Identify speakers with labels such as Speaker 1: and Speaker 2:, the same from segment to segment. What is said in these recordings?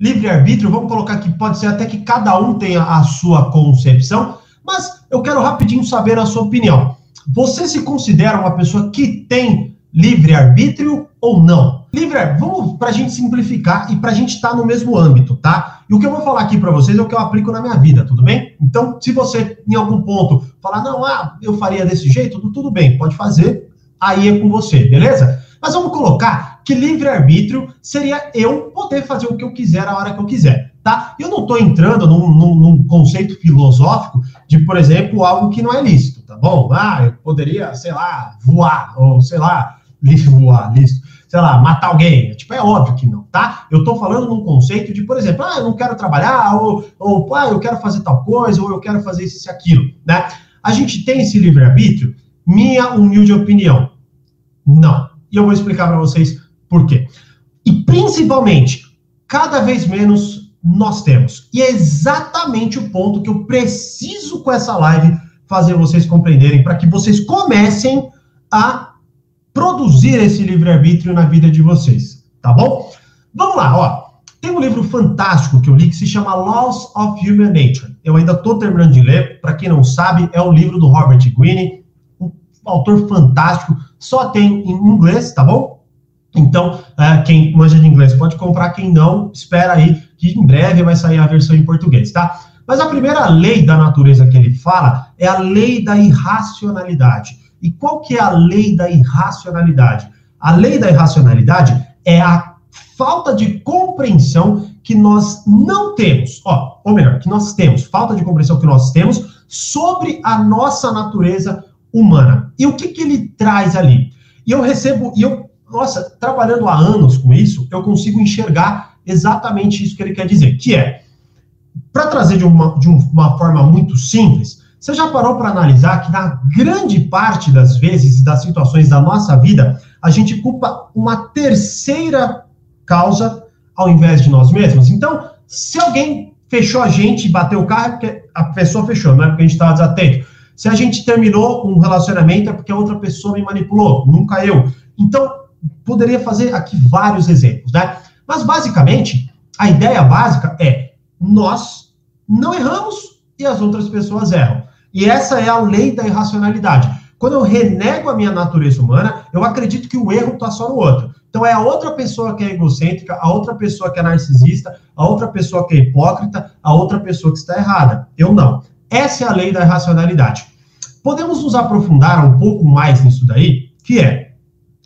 Speaker 1: livre-arbítrio, vamos colocar que pode ser até que cada um tenha a sua concepção, mas eu quero rapidinho saber a sua opinião. Você se considera uma pessoa que tem livre-arbítrio ou não? Livre, vamos para a gente simplificar e para a gente estar tá no mesmo âmbito, tá? E o que eu vou falar aqui para vocês é o que eu aplico na minha vida, tudo bem? Então, se você em algum ponto falar, não, ah, eu faria desse jeito, tudo bem, pode fazer, aí é com você, beleza? Mas vamos colocar que livre-arbítrio seria eu poder fazer o que eu quiser a hora que eu quiser, tá? Eu não estou entrando num, num, num, conceito filosófico de, por exemplo, algo que não é lícito, tá bom? Ah, eu poderia, sei lá, voar, ou sei lá, voar, lícito, sei lá, matar alguém. Tipo, é óbvio que não, tá? Eu estou falando num conceito de, por exemplo, ah, eu não quero trabalhar, ou, ou ah, eu quero fazer tal coisa, ou eu quero fazer isso e aquilo, né? A gente tem esse livre-arbítrio? Minha humilde opinião, não. E eu vou explicar para vocês por quê. E principalmente, cada vez menos nós temos. E é exatamente o ponto que eu preciso com essa live fazer vocês compreenderem, para que vocês comecem a produzir esse livre-arbítrio na vida de vocês, tá bom? Vamos lá, ó. Tem um livro fantástico que eu li que se chama Laws of Human Nature. Eu ainda estou terminando de ler. Para quem não sabe, é o livro do Robert Greene, um autor fantástico. Só tem em inglês, tá bom? Então, é, quem manja de inglês pode comprar, quem não, espera aí que em breve vai sair a versão em português, tá? Mas a primeira lei da natureza que ele fala é a lei da irracionalidade. E qual que é a lei da irracionalidade? A lei da irracionalidade é a falta de compreensão que nós não temos, ó, ou melhor, que nós temos, falta de compreensão que nós temos sobre a nossa natureza humana. E o que que ele traz ali? E eu recebo, e eu nossa, trabalhando há anos com isso, eu consigo enxergar exatamente isso que ele quer dizer, que é, para trazer de uma, de uma forma muito simples, você já parou para analisar que na grande parte das vezes e das situações da nossa vida, a gente culpa uma terceira causa ao invés de nós mesmos? Então, se alguém fechou a gente bateu o carro, é a pessoa fechou, não é porque a gente estava desatento. Se a gente terminou um relacionamento, é porque a outra pessoa me manipulou, nunca eu. Então, poderia fazer aqui vários exemplos, né? Mas basicamente, a ideia básica é nós não erramos e as outras pessoas erram. E essa é a lei da irracionalidade. Quando eu renego a minha natureza humana, eu acredito que o erro está só no outro. Então é a outra pessoa que é egocêntrica, a outra pessoa que é narcisista, a outra pessoa que é hipócrita, a outra pessoa que está errada. Eu não. Essa é a lei da irracionalidade. Podemos nos aprofundar um pouco mais nisso daí, que é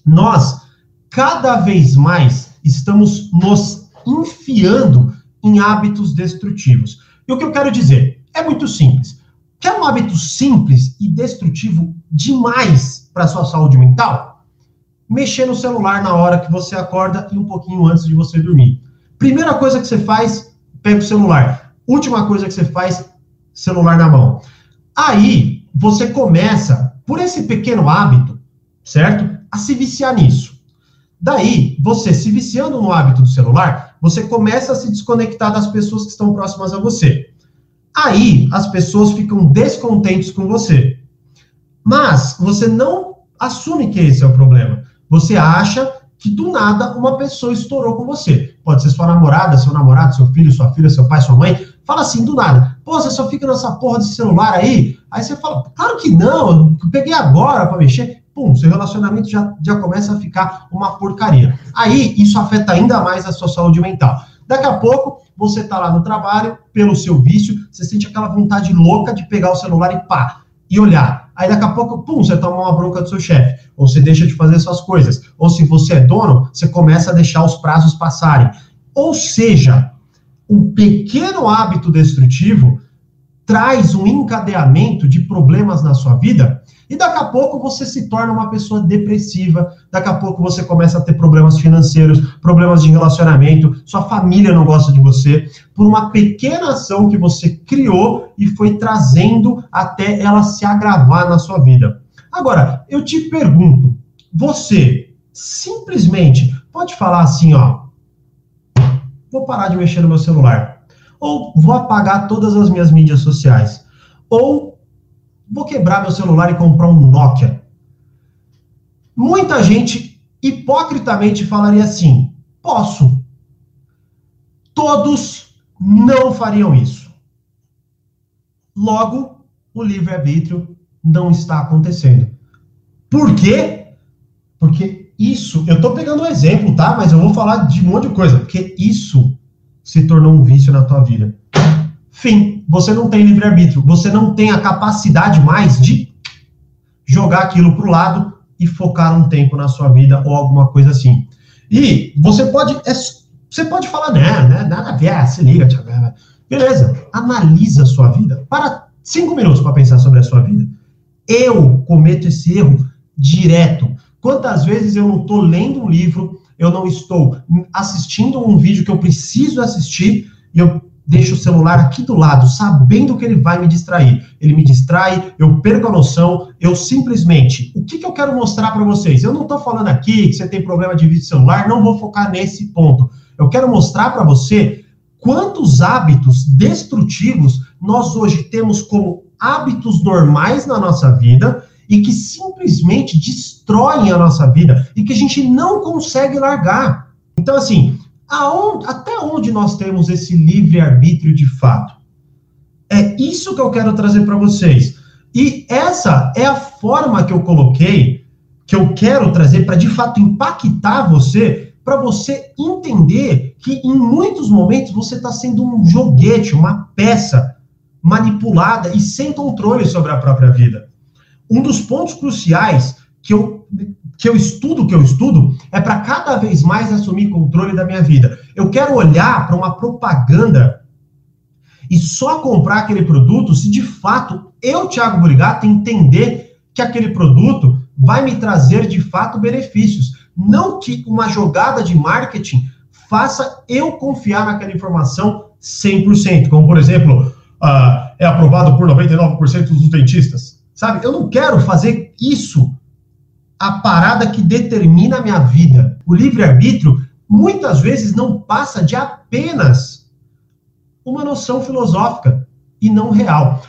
Speaker 1: nós cada vez mais estamos nos enfiando em hábitos destrutivos. E o que eu quero dizer? É muito simples. Quer um hábito simples e destrutivo demais para a sua saúde mental? Mexer no celular na hora que você acorda e um pouquinho antes de você dormir. Primeira coisa que você faz, pega o celular. Última coisa que você faz, celular na mão. Aí, você começa, por esse pequeno hábito, certo? A se viciar nisso. Daí, você se viciando no hábito do celular, você começa a se desconectar das pessoas que estão próximas a você. Aí, as pessoas ficam descontentes com você. Mas você não assume que esse é o problema. Você acha que do nada uma pessoa estourou com você. Pode ser sua namorada, seu namorado, seu filho, sua filha, seu pai, sua mãe. Fala assim, do nada. Pô, você só fica nessa porra de celular aí? Aí você fala, claro que não, eu peguei agora para mexer pum, seu relacionamento já, já começa a ficar uma porcaria. Aí, isso afeta ainda mais a sua saúde mental. Daqui a pouco, você está lá no trabalho, pelo seu vício, você sente aquela vontade louca de pegar o celular e pá, e olhar. Aí daqui a pouco, pum, você toma uma bronca do seu chefe, ou você deixa de fazer suas coisas, ou se você é dono, você começa a deixar os prazos passarem. Ou seja, um pequeno hábito destrutivo traz um encadeamento de problemas na sua vida e daqui a pouco você se torna uma pessoa depressiva, daqui a pouco você começa a ter problemas financeiros, problemas de relacionamento, sua família não gosta de você, por uma pequena ação que você criou e foi trazendo até ela se agravar na sua vida. Agora, eu te pergunto, você simplesmente pode falar assim, ó, vou parar de mexer no meu celular, ou vou apagar todas as minhas mídias sociais, ou vou quebrar meu celular e comprar um Nokia. Muita gente hipocritamente falaria assim: posso. Todos não fariam isso. Logo, o livre-arbítrio não está acontecendo. Por quê? Porque isso, eu estou pegando um exemplo, tá? Mas eu vou falar de um monte de coisa, porque isso se tornou um vício na tua vida. Fim, você não tem livre-arbítrio, você não tem a capacidade mais de jogar aquilo para o lado e focar um tempo na sua vida ou alguma coisa assim. E você pode, é, você pode falar, né, né, nada a ver, se liga, Thiago. Beleza, analisa a sua vida. Para cinco minutos para pensar sobre a sua vida. Eu cometo esse erro direto. Quantas vezes eu não estou lendo um livro, eu não estou assistindo um vídeo que eu preciso assistir e eu deixo o celular aqui do lado, sabendo que ele vai me distrair. Ele me distrai, eu perco a noção, eu simplesmente. O que, que eu quero mostrar para vocês? Eu não estou falando aqui que você tem problema de vídeo celular, não vou focar nesse ponto. Eu quero mostrar para você quantos hábitos destrutivos nós hoje temos como hábitos normais na nossa vida e que simplesmente destroem a nossa vida e que a gente não consegue largar. Então, assim, aonde, até onde nós temos esse livre-arbítrio de fato? É isso que eu quero trazer para vocês. E essa é a forma que eu coloquei, que eu quero trazer para de fato impactar você, para você entender que em muitos momentos você está sendo um joguete, uma peça manipulada e sem controle sobre a própria vida. Um dos pontos cruciais que eu que eu estudo, que eu estudo, é para cada vez mais assumir controle da minha vida. Eu quero olhar para uma propaganda e só comprar aquele produto se de fato eu, Thiago Burigato, entender que aquele produto vai me trazer de fato benefícios. Não que uma jogada de marketing faça eu confiar naquela informação 100%, como por exemplo, uh, é aprovado por 99% dos dentistas. Sabe? Eu não quero fazer isso a parada que determina a minha vida. O livre-arbítrio muitas vezes não passa de apenas uma noção filosófica e não real.